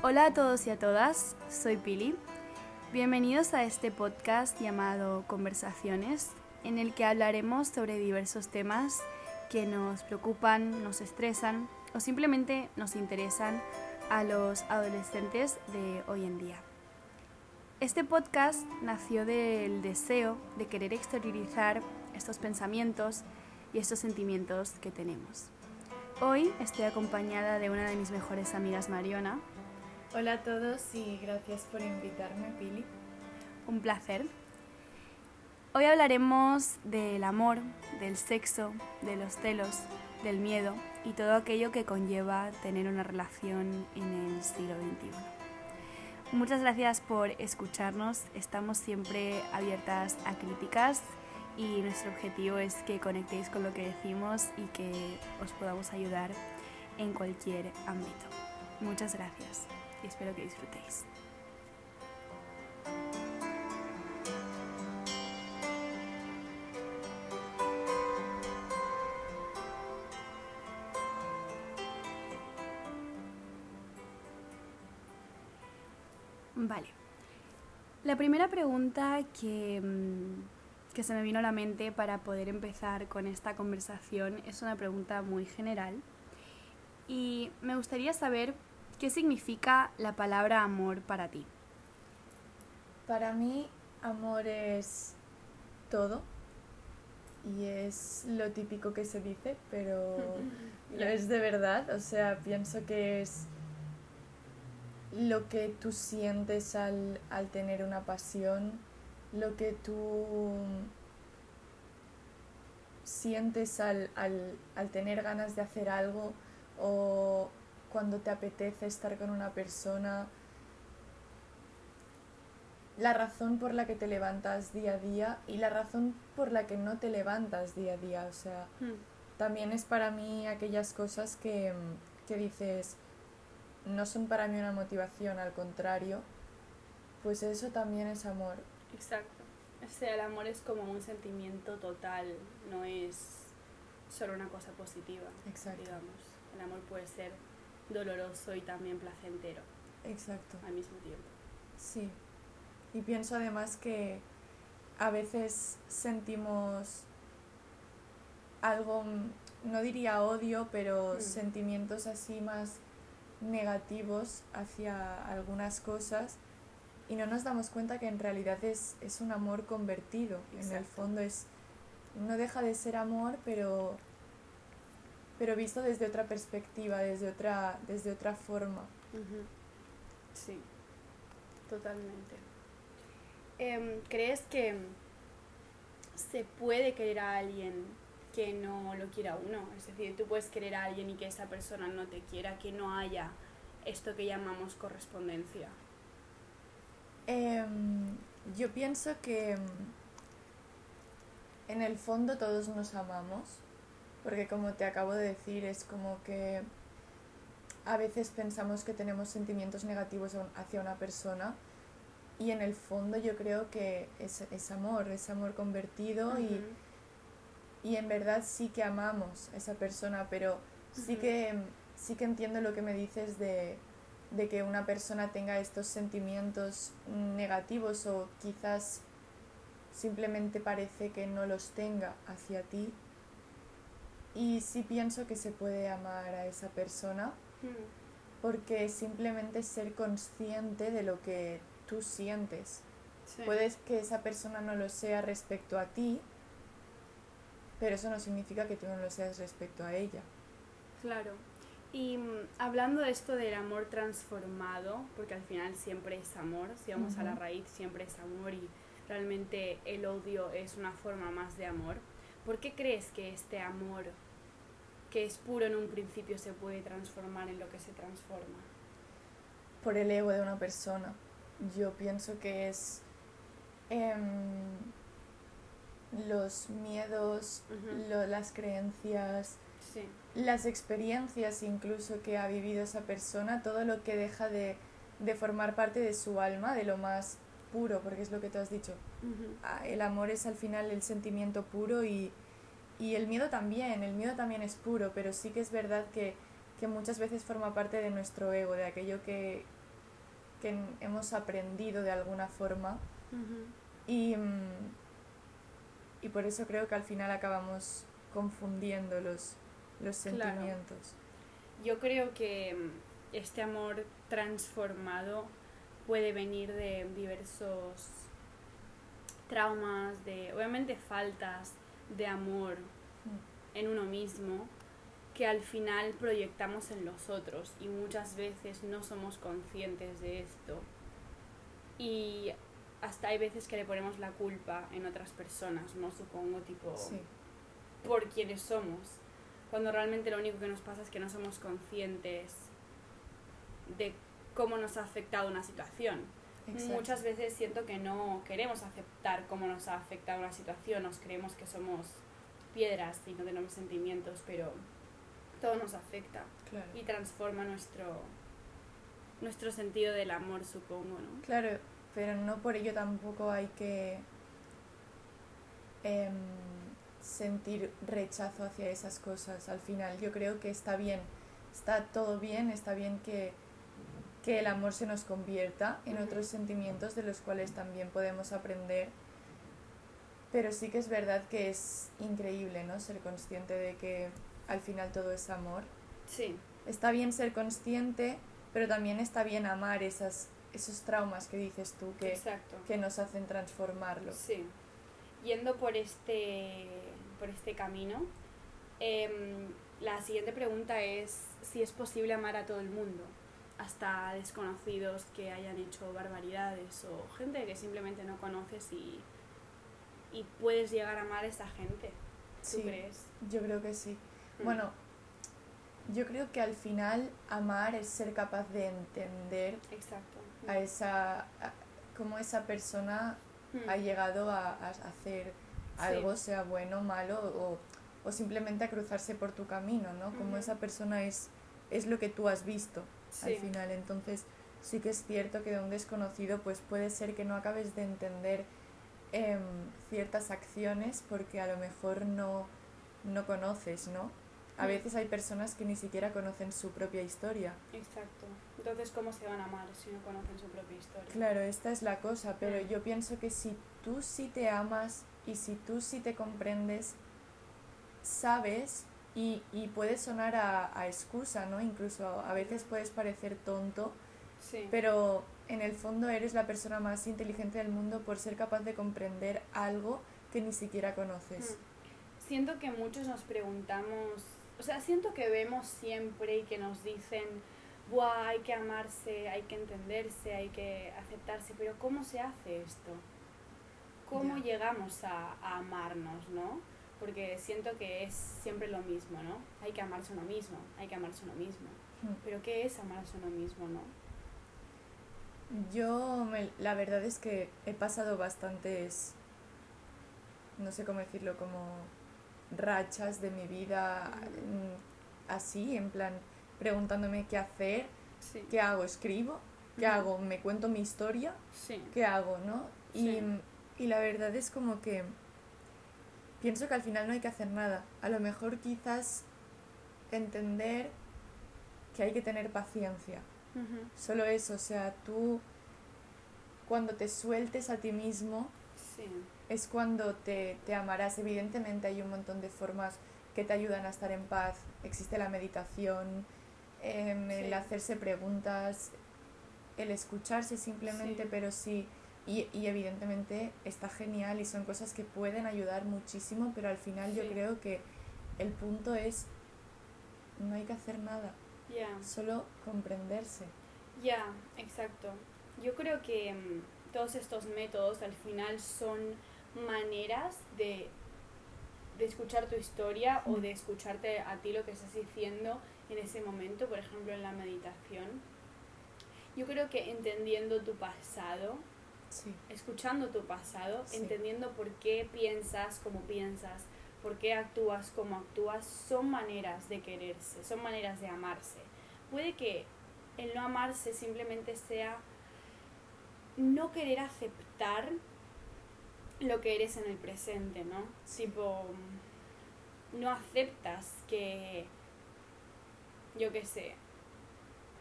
Hola a todos y a todas, soy Pili. Bienvenidos a este podcast llamado Conversaciones, en el que hablaremos sobre diversos temas que nos preocupan, nos estresan o simplemente nos interesan a los adolescentes de hoy en día. Este podcast nació del deseo de querer exteriorizar estos pensamientos y estos sentimientos que tenemos. Hoy estoy acompañada de una de mis mejores amigas, Mariona. Hola a todos y gracias por invitarme, Pili. Un placer. Hoy hablaremos del amor, del sexo, de los celos, del miedo y todo aquello que conlleva tener una relación en el siglo XXI. Muchas gracias por escucharnos. Estamos siempre abiertas a críticas y nuestro objetivo es que conectéis con lo que decimos y que os podamos ayudar en cualquier ámbito. Muchas gracias y espero que disfrutéis. Vale. La primera pregunta que, mm, que se me vino a la mente para poder empezar con esta conversación es una pregunta muy general y me gustaría saber qué significa la palabra amor para ti. Para mí, amor es todo y es lo típico que se dice, pero lo es de verdad. O sea, pienso que es lo que tú sientes al, al tener una pasión, lo que tú sientes al, al, al, tener ganas de hacer algo o cuando te apetece estar con una persona, la razón por la que te levantas día a día y la razón por la que no te levantas día a día. O sea, hmm. también es para mí aquellas cosas que, que dices, no son para mí una motivación, al contrario, pues eso también es amor. Exacto. O sea, el amor es como un sentimiento total, no es solo una cosa positiva. Exacto. Digamos. El amor puede ser doloroso y también placentero. Exacto. Al mismo tiempo. Sí. Y pienso además que a veces sentimos algo, no diría odio, pero mm. sentimientos así más negativos hacia algunas cosas y no nos damos cuenta que en realidad es, es un amor convertido. En el fondo es no deja de ser amor, pero pero visto desde otra perspectiva, desde otra desde otra forma. Sí, totalmente. Em, ¿Crees que se puede querer a alguien que no lo quiera uno. Es decir, tú puedes querer a alguien y que esa persona no te quiera, que no haya esto que llamamos correspondencia. Em, yo pienso que em, en el fondo todos nos amamos, porque como te acabo de decir, es como que a veces pensamos que tenemos sentimientos negativos hacia una persona y en el fondo yo creo que es, es amor, es amor convertido y y en verdad sí que amamos a esa persona, pero sí que, sí que entiendo lo que me dices de, de que una persona tenga estos sentimientos negativos o quizás simplemente parece que no los tenga hacia ti. Y sí pienso que se puede amar a esa persona porque simplemente ser consciente de lo que tú sientes. Puedes que esa persona no lo sea respecto a ti, pero eso no significa que tú no lo seas respecto a ella. Claro. Y mm, hablando de esto del amor transformado, porque al final siempre es amor, si vamos a la raíz siempre es amor y realmente el odio es una forma más de amor, ¿por qué crees que este amor que es puro en un principio se puede transformar en lo que se transforma? Por el ego de una persona. Yo pienso que es... Em, los miedos, las creencias, las experiencias incluso que ha vivido esa persona, todo lo que deja de, formar parte de su alma, de lo más puro, porque es lo que tú has dicho. Ah, el amor es al final el sentimiento puro y, y, el miedo también, el miedo también es puro, pero sí que es verdad que, que muchas veces forma parte de nuestro ego, de aquello que, que hemos aprendido de alguna forma. Y, mm, y por eso creo que al final acabamos confundiendo los, los sentimientos. Yo creo que mm, este amor transformado puede venir de diversos traumas, de obviamente faltas de amor en uno mismo que al final proyectamos en los otros y muchas veces no somos conscientes de esto. Y hasta hay veces que le ponemos la culpa en otras personas, ¿no? Supongo, tipo, por quienes somos. Cuando realmente lo único que nos pasa es que no somos conscientes de cómo nos ha afectado una situación. Muchas veces siento que no queremos aceptar cómo nos ha afectado una situación, nos creemos que somos piedras y no tenemos sentimientos, pero todo nos afecta y transforma nuestro, nuestro sentido del amor, supongo, ¿no? Claro, pero no por ello tampoco hay que em, sentir rechazo hacia esas cosas. Al final yo creo que está bien, está todo bien, está bien que, que el amor se nos convierta en otros sentimientos de los cuales también podemos aprender. Pero sí que es verdad que es increíble, ¿no? Ser consciente de que al final todo es amor. Sí. Está bien ser consciente, pero también está bien amar esas, esos traumas que dices tú que, que nos hacen transformarlo. Sí. Yendo por este, por este camino, em, la siguiente pregunta es si es posible amar a todo el mundo, hasta desconocidos que hayan hecho barbaridades o gente que simplemente no conoces y, y puedes llegar a amar a esa gente. ¿Tú crees? Yo creo que sí. Mm. Bueno, yo creo que al final amar es ser capaz de entender a esa cómo esa persona ha mm. llegado a, hacer algo, sea bueno, malo o, o, simplemente a cruzarse por tu camino, ¿no? Como esa persona es, es lo que tú has visto al final. Entonces, sí que es cierto que de un desconocido, pues puede ser que no acabes de entender em, ciertas acciones porque a lo mejor no, no conoces, ¿no? A veces hay personas que ni siquiera conocen su propia historia. Exacto. Entonces, ¿cómo se van a amar si no conocen su propia historia? Claro, esta es la cosa, pero mm. yo pienso que si tú sí te amas y si tú sí te comprendes, sabes y, y puede sonar a, a, excusa, ¿no? Incluso a veces puedes parecer tonto, sí. pero en el fondo eres la persona más inteligente del mundo por ser capaz de comprender algo que ni siquiera conoces. Mm. Siento que muchos nos preguntamos o sea, siento que vemos siempre y que nos dicen, Buah, hay que amarse, hay que entenderse, hay que aceptarse, pero ¿cómo se hace esto? ¿Cómo llegamos a, amarnos, no? Porque siento que es siempre lo mismo, ¿no? Hay que amarse uno mismo, hay que amarse uno mismo. Hmm. Pero ¿qué es amarse uno mismo, no? Yo, la verdad es que he pasado bastantes, no sé cómo decirlo, como rachas de mi vida mm, así, en plan, preguntándome qué hacer, qué hago, escribo, qué hago, me cuento mi historia, qué hago, ¿no? Y, y la verdad es como que pienso que al final no hay que hacer nada. A lo mejor quizás entender que hay que tener paciencia. Solo eso, o sea, tú cuando te sueltes a ti mismo, es cuando te, te amarás. Evidentemente hay un montón de formas que te ayudan a estar en paz. Existe la meditación, em, el hacerse preguntas, el escucharse simplemente, pero sí. Y, y, evidentemente está genial y son cosas que pueden ayudar muchísimo, pero al final yo creo que el punto es no hay que hacer nada, solo comprenderse. Ya, exacto. Yo creo que mm, todos estos métodos al final son maneras de, de escuchar tu historia o de escucharte a ti lo que estás diciendo en ese momento, por ejemplo en la meditación. Yo creo que entendiendo tu pasado, escuchando tu pasado, entendiendo por qué piensas como piensas, por qué actúas como actúas, son maneras de quererse, son maneras de amarse. Puede que el no amarse simplemente sea no querer aceptar lo que eres en el presente, ¿no? Tipo, no aceptas que, yo qué sé,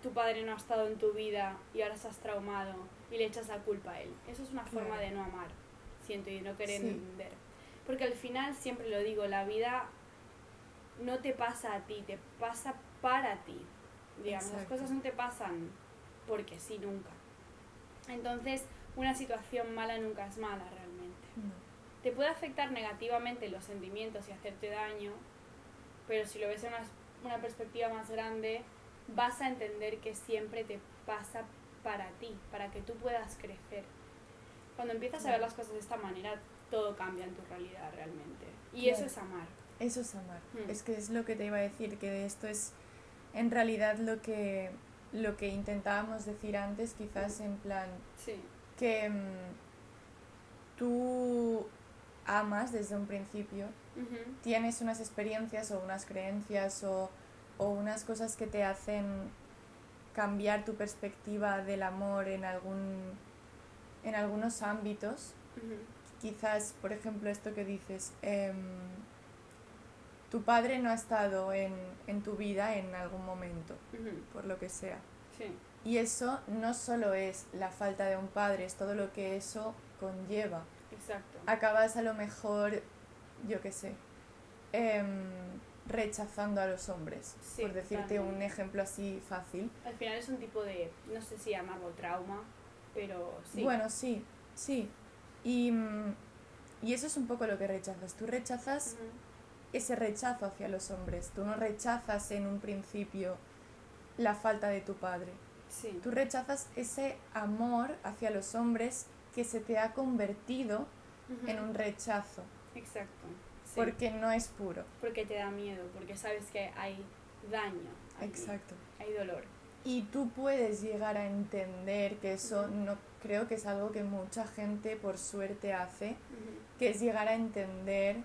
tu padre no ha estado en tu vida y ahora estás traumado y le echas la culpa a él. Eso es una forma Claro. de no amar, siento, y no querer Sí. entender. Porque al final, siempre lo digo, la vida no te pasa a ti, te pasa para ti. Digamos, las cosas no te pasan porque sí, nunca. Entonces, una situación mala nunca es mala realmente. No. Te puede afectar negativamente los sentimientos y hacerte daño, pero si lo ves en una, una perspectiva más grande, vas a entender que siempre te pasa para ti, para que tú puedas crecer. Cuando empiezas a ver las cosas de esta manera, todo cambia en tu realidad realmente. Y Claro. eso es amar. Eso es amar. Mm. Es que es lo que te iba a decir, que esto es en realidad lo que, lo que intentábamos decir antes, quizás en plan Sí. que mm, tú amas desde un principio, tienes unas experiencias o unas creencias o, o unas cosas que te hacen cambiar tu perspectiva del amor en algún en algunos ámbitos quizás, por ejemplo, esto que dices, em, tu padre no ha estado en, en tu vida en algún momento, por lo que sea. Sí. Y eso no solo es la falta de un padre, es todo lo que eso conlleva. Exacto. Acabas a lo mejor, yo qué sé, em, rechazando a los hombres, Sí, por decirte un ejemplo así fácil. Al final es un tipo de, no sé si llamarlo trauma, pero sí. Bueno, sí, sí. Y, mm, y eso es un poco lo que rechazas. Tú rechazas ese rechazo hacia los hombres. Tú no rechazas en un principio la falta de tu padre. Sí. Tú rechazas ese amor hacia los hombres que se te ha convertido en un rechazo, Exacto. Porque no es puro. Porque te da miedo, porque sabes que hay daño. allí, Exacto. Hay dolor. Y tú puedes llegar a entender que eso Ujú. no creo que es algo que mucha gente por suerte hace, Ujú. que es llegar a entender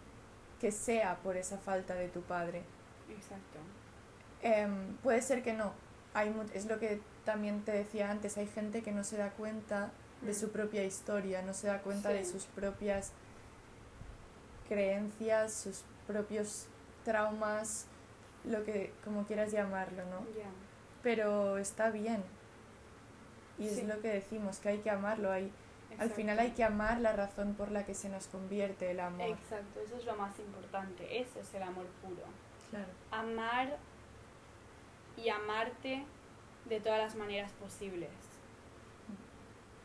que sea por esa falta de tu padre. Exacto. Em, puede ser que no. Hay es lo que también te decía antes, hay gente que no se da cuenta de su propia historia, no se da cuenta de Sí. sus propias creencias, sus propios traumas, lo que como quieras llamarlo, ¿no? Ya. Pero está bien. Y Sí. es lo que decimos, que hay que amarlo. Hay, al final hay que amar la razón por la que se nos convierte el amor. Exacto, eso es lo más importante. Eso es el amor puro. Claro. Amar y amarte de todas las maneras posibles.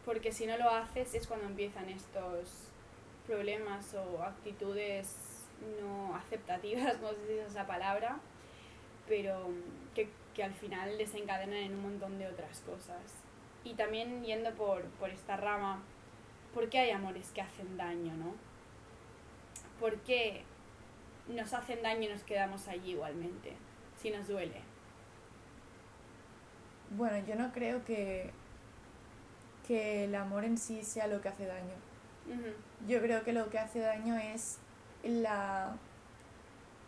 Porque si no lo haces es cuando empiezan estos problemas o actitudes no aceptativas, no sé si es esa palabra, pero que, que al final desencadenan en un montón de otras cosas. Y también yendo por, por esta rama, ¿por qué hay amores que hacen daño, no? ¿Por qué nos hacen daño y nos quedamos allí igualmente, si nos duele? Bueno, yo no creo que, que el amor en sí sea lo que hace daño. Yo creo que lo que hace daño es la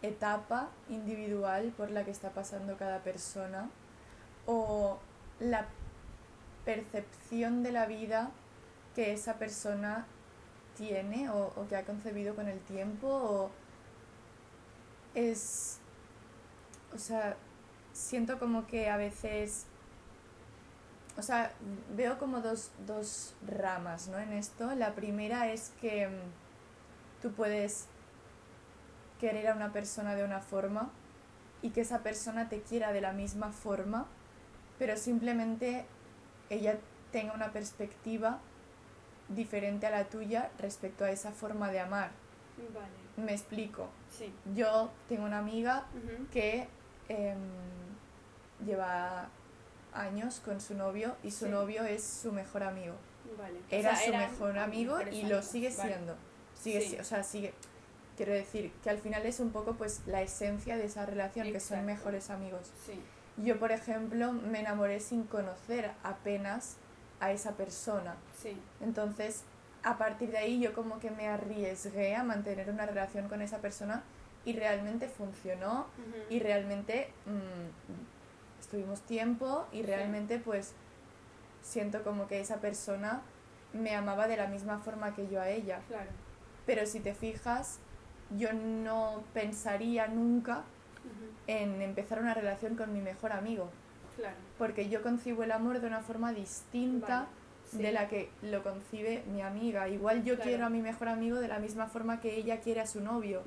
etapa individual por la que está pasando cada persona o la percepción de la vida que esa persona tiene o, o que ha concebido con el tiempo o es o sea siento como que a veces o sea, veo como dos, dos ramas, ¿no? En esto. La primera es que mm, tú puedes querer a una persona de una forma y que esa persona te quiera de la misma forma, pero simplemente ella tenga una perspectiva diferente a la tuya respecto a esa forma de amar. Vale, Me explico. sí. Yo tengo una amiga que em, lleva años con su novio y su Sí. novio es su mejor amigo. Vale. O Era sea, su mejor amigo y lo sigue vale. siendo. Sigue, Sí. si- o sea, sigue. Quiero decir que al final es un poco pues la esencia de esa relación, que son mejores amigos. Sí, Yo, por ejemplo, me enamoré sin conocer apenas a esa persona. sí, Entonces, a partir de ahí yo como que me arriesgué a mantener una relación con esa persona y realmente funcionó y realmente mm, estuvimos tiempo y Sí. realmente pues siento como que esa persona me amaba de la misma forma que yo a ella. claro. Pero si te fijas, yo no pensaría nunca en empezar una relación con mi mejor amigo. Claro. Porque yo concibo el amor de una forma distinta Vale, sí. de la que lo concibe mi amiga. Igual yo Claro. quiero a mi mejor amigo de la misma forma que ella quiere a su novio.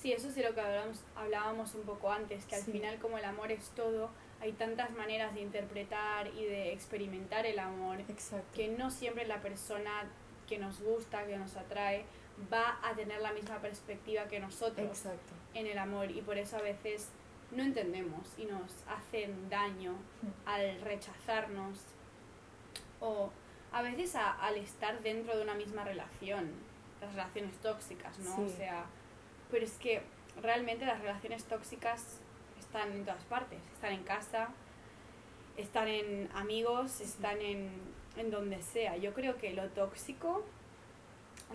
Sí, eso sí lo que hablábamos, hablábamos un poco antes, que al Sí. final como el amor es todo, hay tantas maneras de interpretar y de experimentar el amor, Exacto. que no siempre la persona que nos gusta, que nos atrae, va a tener la misma perspectiva que nosotros Exacto. en el amor y por eso a veces no entendemos y nos hacen daño Mm. al rechazarnos o a veces a- al estar dentro de una misma relación, las relaciones tóxicas, ¿no? Sí. O sea, pero es que realmente las relaciones tóxicas están en todas partes, están en casa, están en amigos, están en, en donde sea. Yo creo que lo tóxico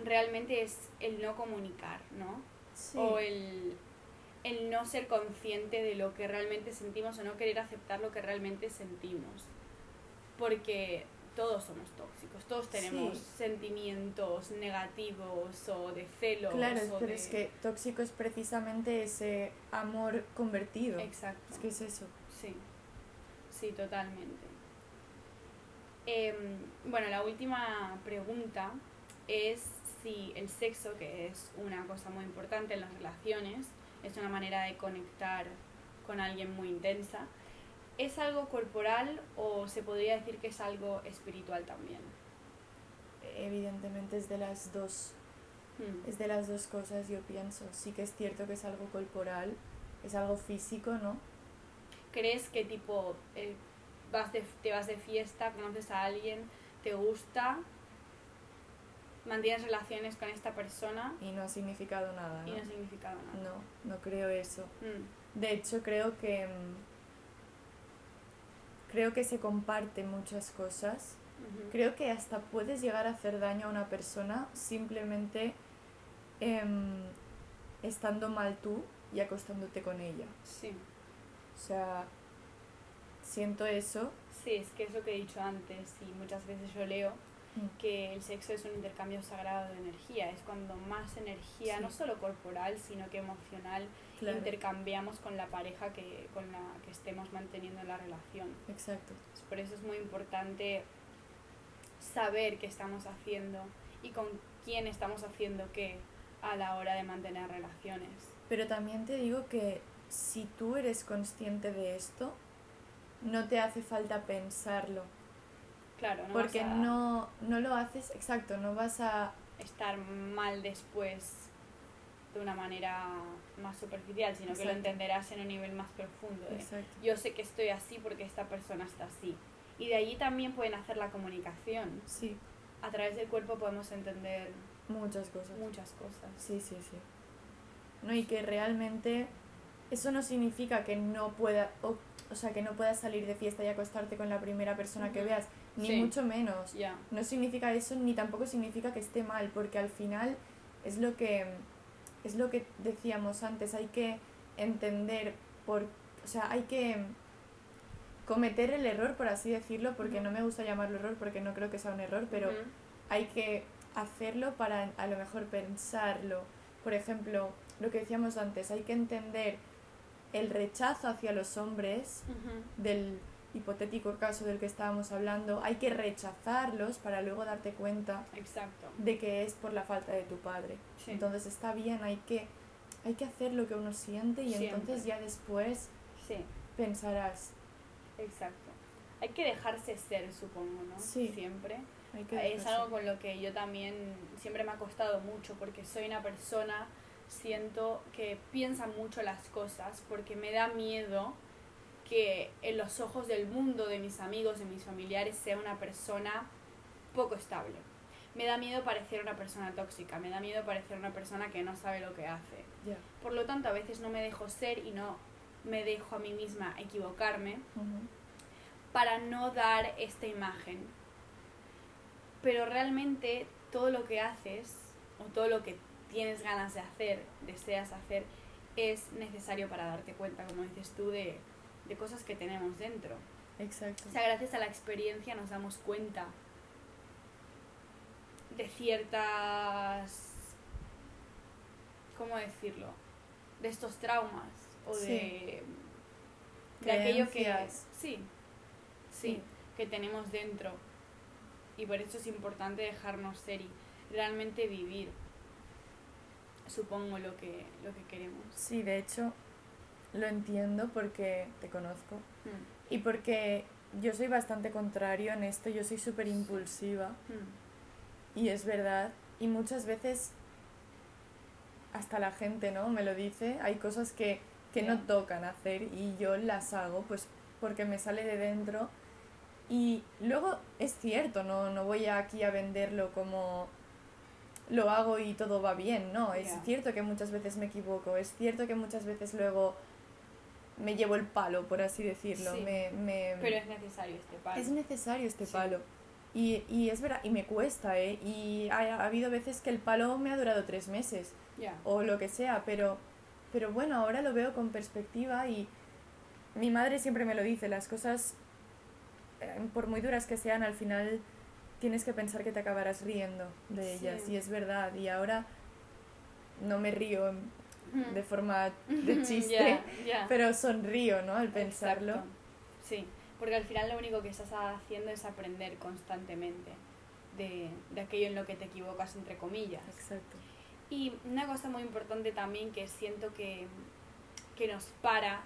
realmente es el no comunicar, ¿no? Sí. o el, el no ser consciente de lo que realmente sentimos o no querer aceptar lo que realmente sentimos. Porque todos somos tóxicos, todos tenemos Sí. sentimientos negativos o de celos. Claro, o pero de... es que tóxico es precisamente ese amor convertido. Exacto. Es que es eso. Sí, sí, totalmente. Em, bueno, la última pregunta es si el sexo, que es una cosa muy importante en las relaciones, es una manera de conectar con alguien muy intensa, ¿es algo corporal o se podría decir que es algo espiritual también? Evidentemente es de las dos. Hmm, Es de las dos cosas, yo pienso. Sí que es cierto que es algo corporal, es algo físico, ¿no? ¿Crees que tipo eh, vas de, te vas de fiesta, conoces a alguien, te gusta, mantienes relaciones con esta persona Y no ha significado nada, y ¿no? no ha significado nada? No, no creo eso. Mm, De hecho, creo que. Creo que se comparten muchas cosas. ujú. Creo que hasta puedes llegar a hacer daño a una persona simplemente em, estando mal tú y acostándote con ella. Sí. O sea, siento eso. sí, es que es lo que he dicho antes y muchas veces yo leo. Que el sexo es un intercambio sagrado de energía, es cuando más energía, Sí. no solo corporal, sino que emocional, Claro, intercambiamos con la pareja que, con la que estemos manteniendo la relación. exacto. Por eso es muy importante saber qué estamos haciendo y con quién estamos haciendo qué a la hora de mantener relaciones. Pero también te digo que si tú eres consciente de esto, no te hace falta pensarlo. Claro, no porque vas a no, no lo haces, exacto, no vas a... estar mal después de una manera más superficial, sino que lo Exacto. entenderás en un nivel más profundo. Exacto. yo sé que estoy así porque esta persona está así. Y de allí también pueden hacer la comunicación. Sí, A través del cuerpo podemos entender muchas cosas. muchas cosas. Sí, sí, sí. No, y que realmente eso no significa que no pueda, o, o sea, que no puedas salir de fiesta y acostarte con la primera persona que Ujú. veas, ni Sí. mucho menos. Ya, No significa eso, ni tampoco significa que esté mal, porque al final es lo que es lo que decíamos antes, hay que entender por, o sea, hay que cometer el error, por así decirlo, porque no me gusta llamarlo error porque no creo que sea un error, pero hay que hacerlo para a lo mejor pensarlo. Por ejemplo, lo que decíamos antes, hay que entender el rechazo hacia los hombres del hipotético caso del que estábamos hablando, hay que rechazarlos para luego darte cuenta Exacto. de que es por la falta de tu padre. Sí. Entonces está bien, hay que, hay que hacer lo que uno siente y Siempre. entonces ya después Sí, pensarás. exacto. Hay que dejarse ser, supongo, ¿no? Sí. Siempre. Hay que Es algo con lo que yo también siempre me ha costado mucho porque soy una persona, siento que piensa mucho las cosas porque me da miedo que en los ojos del mundo, de mis amigos, de mis familiares, sea una persona poco estable. Me da miedo parecer una persona tóxica, me da miedo parecer una persona que no sabe lo que hace. Por lo tanto, a veces no me dejo ser y no me dejo a mí misma equivocarme para no dar esta imagen. Pero realmente todo lo que haces o todo lo que tienes ganas de hacer, deseas hacer, es necesario para darte cuenta, como dices tú, de, de cosas que tenemos dentro. Exacto. O sea, gracias a la experiencia nos damos cuenta de ciertas... ¿Cómo decirlo? De estos traumas o de, de aquello que creencias. sí, sí, que tenemos dentro. Y por eso es importante dejarnos ser y realmente vivir, supongo, lo que, lo que queremos. Sí, de hecho, lo entiendo porque te conozco Mm, y porque yo soy bastante contrario en esto, yo soy súper impulsiva mm, y es verdad. Y muchas veces hasta la gente, ¿no? Me lo dice, hay cosas que, que no tocan hacer y yo las hago pues porque me sale de dentro. Y luego es cierto, no, no voy aquí a venderlo como lo hago y todo va bien, no, es cierto que muchas veces me equivoco, es cierto que muchas veces luego me llevo el palo, por así decirlo, Sí. me, me- Pero es necesario este palo. es necesario este Sí. palo. Y, y es verdad, y me cuesta, ¿eh? Y ha, ha habido veces que el palo me ha durado tres meses Ya. o lo que sea, pero, pero bueno, ahora lo veo con perspectiva y mi madre siempre me lo dice, las cosas, eh, por muy duras que sean, al final tienes que pensar que te acabarás riendo de Sí. ellas, y es verdad, y ahora no me río. De forma de chiste, pero sonrío, ¿no? Al pensarlo. Exacto. Sí, porque al final lo único que estás haciendo es aprender constantemente de, de aquello en lo que te equivocas, entre comillas. Exacto. Y una cosa muy importante también que siento que, que nos para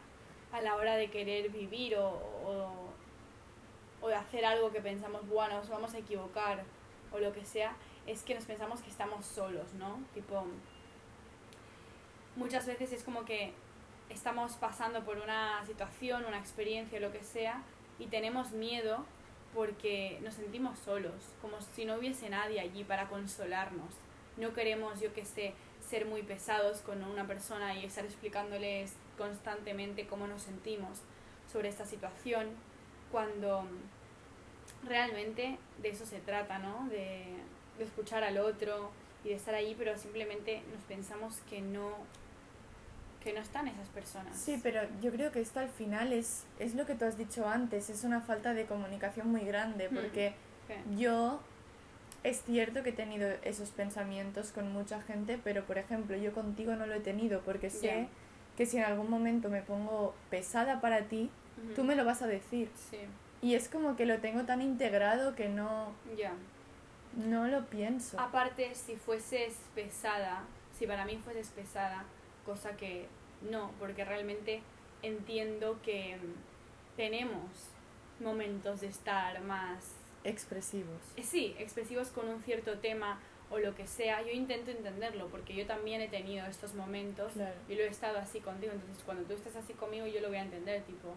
a la hora de querer vivir o, o, o de hacer algo que pensamos, bueno, nos vamos a equivocar o lo que sea, es que nos pensamos que estamos solos, ¿no? Tipo, muchas veces es como que estamos pasando por una situación, una experiencia, lo que sea, y tenemos miedo porque nos sentimos solos, como si no hubiese nadie allí para consolarnos. No queremos, yo que sé, ser muy pesados con una persona y estar explicándoles constantemente cómo nos sentimos sobre esta situación, cuando realmente de eso se trata, ¿no? De, de escuchar al otro y de estar allí, pero simplemente nos pensamos que no que no están esas personas. Sí, pero yo creo que esto al final es, es lo que tú has dicho antes, es una falta de comunicación muy grande, Hmm. porque yo es cierto que he tenido esos pensamientos con mucha gente, pero por ejemplo yo contigo no lo he tenido, porque sé Ya. que si en algún momento me pongo pesada para ti, tú me lo vas a decir. Sí, Y es como que lo tengo tan integrado que no, ya. No lo pienso. Aparte, si fueses pesada, si para mí fueses pesada, cosa que no, porque realmente entiendo que mm, tenemos momentos de estar más, Expresivos. eh, sí, expresivos con un cierto tema o lo que sea. Yo intento entenderlo porque yo también he tenido estos momentos Claro. y lo he estado así contigo. Entonces, cuando tú estás así conmigo, yo lo voy a entender. Tipo,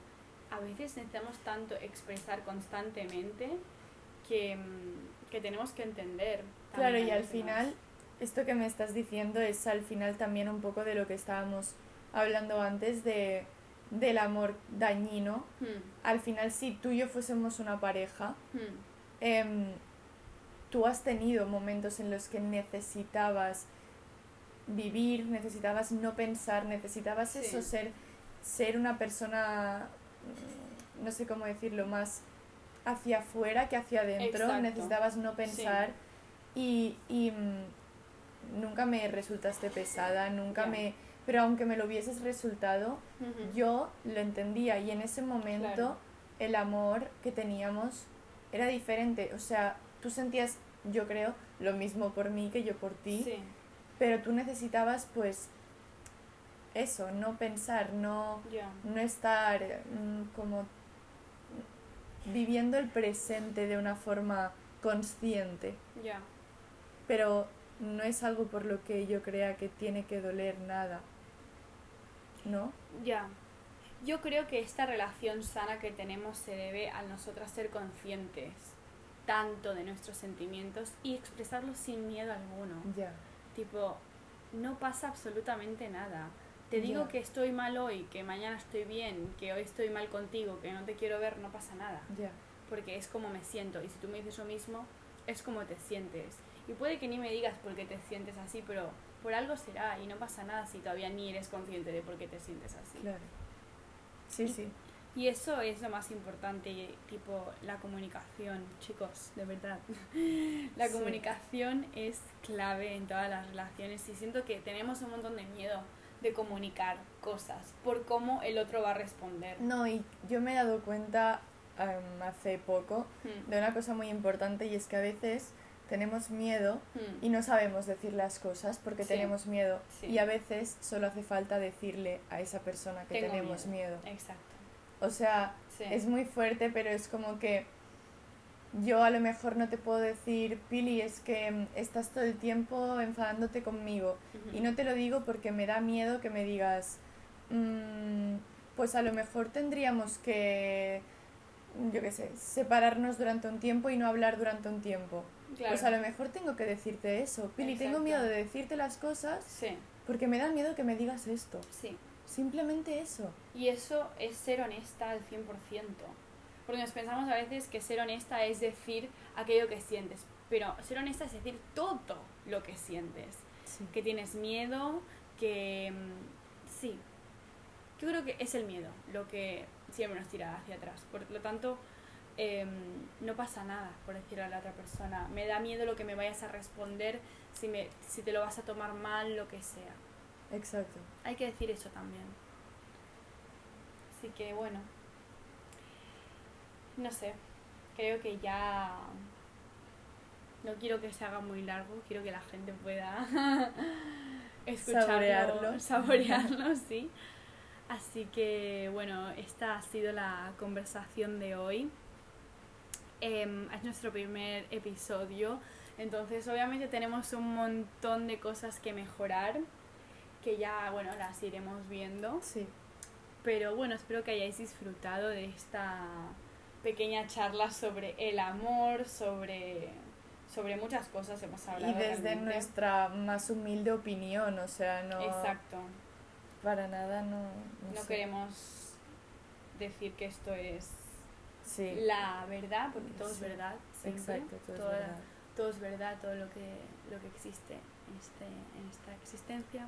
a veces necesitamos tanto expresar constantemente que, mm, que tenemos que entender. Claro, y al demás. final, esto que me estás diciendo es al final también un poco de lo que estábamos hablando antes de, del amor dañino. Hmm, Al final, si tú y yo fuésemos una pareja, hmm, em, tú has tenido momentos en los que necesitabas vivir, necesitabas no pensar, necesitabas Sí. eso, ser, ser una persona, no sé cómo decirlo, más hacia afuera que hacia adentro, Exacto. necesitabas no pensar. Y, y, mm, nunca me resultaste pesada, nunca me... Pero aunque me lo hubieses resultado, yo lo entendía. Y en ese momento Claro. el amor que teníamos era diferente. O sea, tú sentías, yo creo, lo mismo por mí que yo por ti, Sí, pero tú necesitabas pues eso, no pensar, no, no estar mm, como viviendo el presente de una forma consciente. Ya. Pero no es algo por lo que yo crea que tiene que doler nada. ¿No? Ya. Yo creo que esta relación sana que tenemos se debe a nosotras ser conscientes tanto de nuestros sentimientos y expresarlos sin miedo alguno. Ya. Tipo, no pasa absolutamente nada. Te digo Ya. que estoy mal hoy, que mañana estoy bien, que hoy estoy mal contigo, que no te quiero ver, no pasa nada. Ya. Porque es como me siento. Y si tú me dices lo mismo, es como te sientes. Y puede que ni me digas por qué te sientes así, pero por algo será. Y no pasa nada si todavía ni eres consciente de por qué te sientes así. Claro. Sí, sí. Y eso es lo más importante, tipo la comunicación, chicos, de verdad. la Sí. comunicación es clave en todas las relaciones y siento que tenemos un montón de miedo de comunicar cosas por cómo el otro va a responder. No, y yo me he dado cuenta em, hace poco Mm, de una cosa muy importante y es que a veces tenemos miedo mm, y no sabemos decir las cosas porque Sí. tenemos miedo Sí. y a veces solo hace falta decirle a esa persona que Tengo tenemos miedo. Exacto. O sea, Sí. es muy fuerte, pero es como que yo a lo mejor no te puedo decir, Pili, es que mm, estás todo el tiempo enfadándote conmigo. Y no te lo digo porque me da miedo que me digas, "Mm, pues a lo mejor tendríamos que, yo qué sé, separarnos durante un tiempo y no hablar durante un tiempo. Claro. Pues a lo mejor tengo que decirte eso. Pili, tengo miedo de decirte las cosas Sí, porque me da miedo que me digas esto. sí. Simplemente eso. Y eso es ser honesta al 100%. Porque nos pensamos a veces que ser honesta es decir aquello que sientes. Pero ser honesta es decir todo lo que sientes. Sí. Que tienes miedo, que... mm, Sí. Yo creo que es el miedo lo que siempre nos tira hacia atrás. Por lo tanto, em, no pasa nada por decirle a la otra persona. Me da miedo lo que me vayas a responder, si, me, si te lo vas a tomar mal, lo que sea. Exacto. Hay que decir eso también. Así que bueno. No sé. Creo que ya. No quiero que se haga muy largo, quiero que la gente pueda escucharlo, Saborearlo. saborearlo, sí. Así que bueno, esta ha sido la conversación de hoy. Em, es nuestro primer episodio, entonces obviamente tenemos un montón de cosas que mejorar, que ya, bueno, las iremos viendo. Sí. Pero bueno, espero que hayáis disfrutado de esta pequeña charla sobre el amor, sobre, sobre muchas cosas hemos hablado. Y desde realmente. nuestra más humilde opinión, o sea, no... Exacto. Para nada, no... No sé. queremos decir que esto es Sí. la verdad, porque todo es verdad. siempre. Exacto, todo es Todo- verdad. todo es verdad, todo lo que, lo que existe en, este, en esta existencia.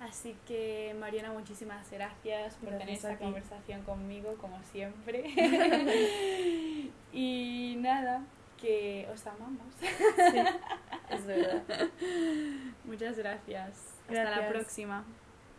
Así que Mariana, muchísimas gracias por tener Gracias esta conversación conmigo, como siempre. y nada, que os amamos. Sí, es verdad. Muchas gracias. Hasta la próxima.